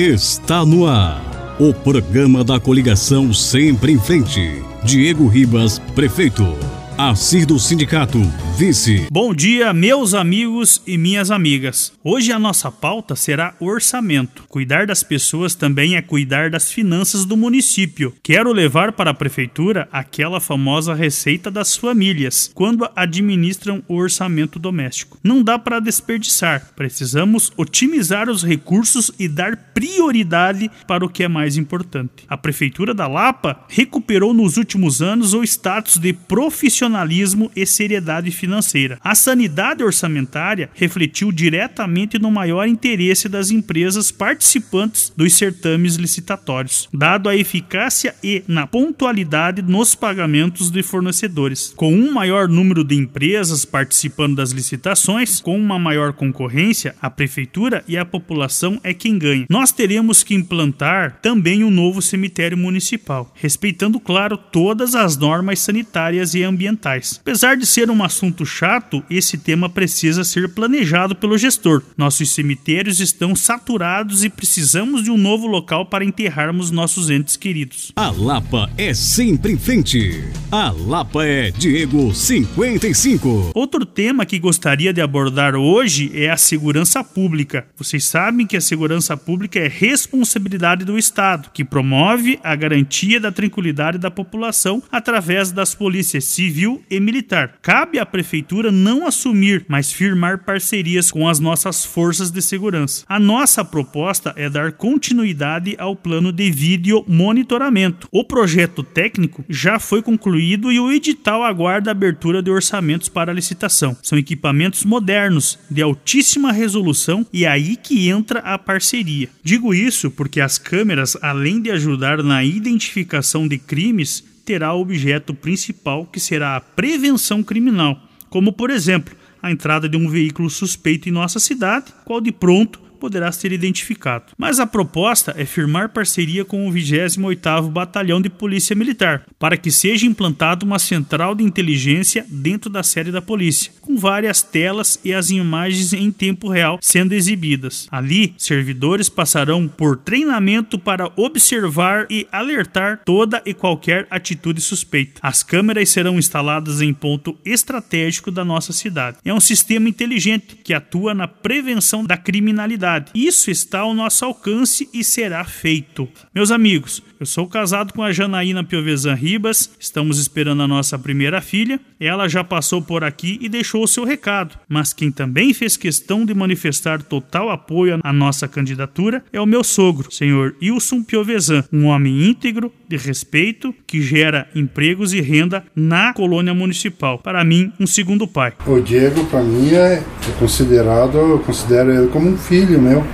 está no ar. O programa da coligação Sempre em Frente. Diego Ribas, prefeito. Assir do Sindicato, vice. Bom dia, meus amigos e minhas amigas. Hoje a nossa pauta será orçamento. Cuidar das pessoas também é cuidar das finanças do município. Quero levar para a prefeitura aquela famosa receita das famílias, quando administram o orçamento doméstico. Não dá para desperdiçar. Precisamos otimizar os recursos e dar prioridade para o que é mais importante. A prefeitura da Lapa recuperou nos últimos anos o status de profissional profissionalismo e seriedade financeira. A sanidade orçamentária refletiu diretamente no maior interesse das empresas participantes dos certames licitatórios, dado a eficácia e na pontualidade nos pagamentos de fornecedores. Com um maior número de empresas participando das licitações, com uma maior concorrência, a prefeitura e a população é quem ganha. Nós teremos que implantar também um novo cemitério municipal, respeitando, claro, todas as normas sanitárias e ambientais ambientais. Apesar de ser um assunto chato, esse tema precisa ser planejado pelo gestor. Nossos cemitérios estão saturados e precisamos de um novo local para enterrarmos nossos entes queridos. A Lapa é sempre em frente. A Lapa é Diego 55. Outro tema que gostaria de abordar hoje é a segurança pública. Vocês sabem que a segurança pública é responsabilidade do Estado, que promove a garantia da tranquilidade da população através das polícias civis civil e militar. Cabe à prefeitura não assumir, mas firmar parcerias com as nossas forças de segurança. A nossa proposta é dar continuidade ao plano de vídeo monitoramento. O projeto técnico já foi concluído e o edital aguarda a abertura de orçamentos para licitação. São equipamentos modernos, de altíssima resolução e aí que entra a parceria. Digo isso porque as câmeras, além de ajudar na identificação de crimes, terá o objeto principal que será a prevenção criminal, como por exemplo, a entrada de um veículo suspeito em nossa cidade, qual de pronto poderá ser identificado. Mas a proposta é firmar parceria com o 28º Batalhão de Polícia Militar, para que seja implantada uma central de inteligência dentro da sede da polícia, com várias telas e as imagens em tempo real sendo exibidas. Ali, servidores passarão por treinamento para observar e alertar toda e qualquer atitude suspeita. As câmeras serão instaladas em ponto estratégico da nossa cidade. É um sistema inteligente que atua na prevenção da criminalidade isso está ao nosso alcance e será feito. Meus amigos, eu sou casado com a Janaína Piovesan Ribas, estamos esperando a nossa primeira filha. Ela já passou por aqui e deixou o seu recado, mas quem também fez questão de manifestar total apoio à nossa candidatura é o meu sogro, senhor Wilson Piovesan, um homem íntegro, de respeito, que gera empregos e renda na colônia municipal. Para mim, um segundo pai. O Diego, para mim, é, é considerado, eu considero ele como um filho meu.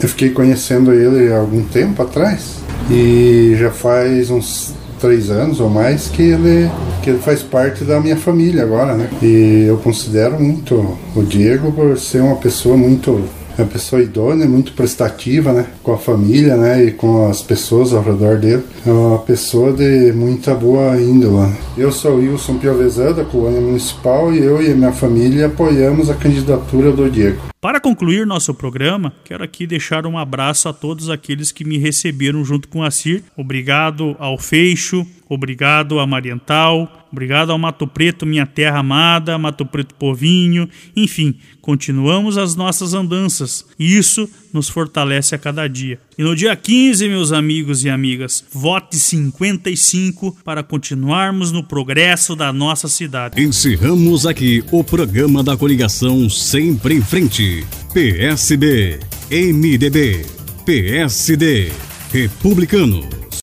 Eu fiquei conhecendo ele há algum tempo atrás e já faz uns três anos ou mais que ele, que ele faz parte da minha família agora, né? E eu considero muito o Diego por ser uma pessoa muito é uma pessoa idônea, muito prestativa, né? Com a família, né? E com as pessoas ao redor dele. É uma pessoa de muita boa índole. Eu sou Wilson Piovesan, da colônia municipal, e eu e minha família apoiamos a candidatura do Diego. Para concluir nosso programa, quero aqui deixar um abraço a todos aqueles que me receberam junto com a CIR. Obrigado ao Feixo, obrigado a Mariental, obrigado ao Mato Preto, minha terra amada, Mato Preto Povinho, enfim, continuamos as nossas andanças e isso nos fortalece a cada dia. E no dia 15, meus amigos e amigas, vote 55 para continuarmos no progresso da nossa cidade. Encerramos aqui o programa da coligação Sempre em Frente. PSB, MDB, PSD, Republicanos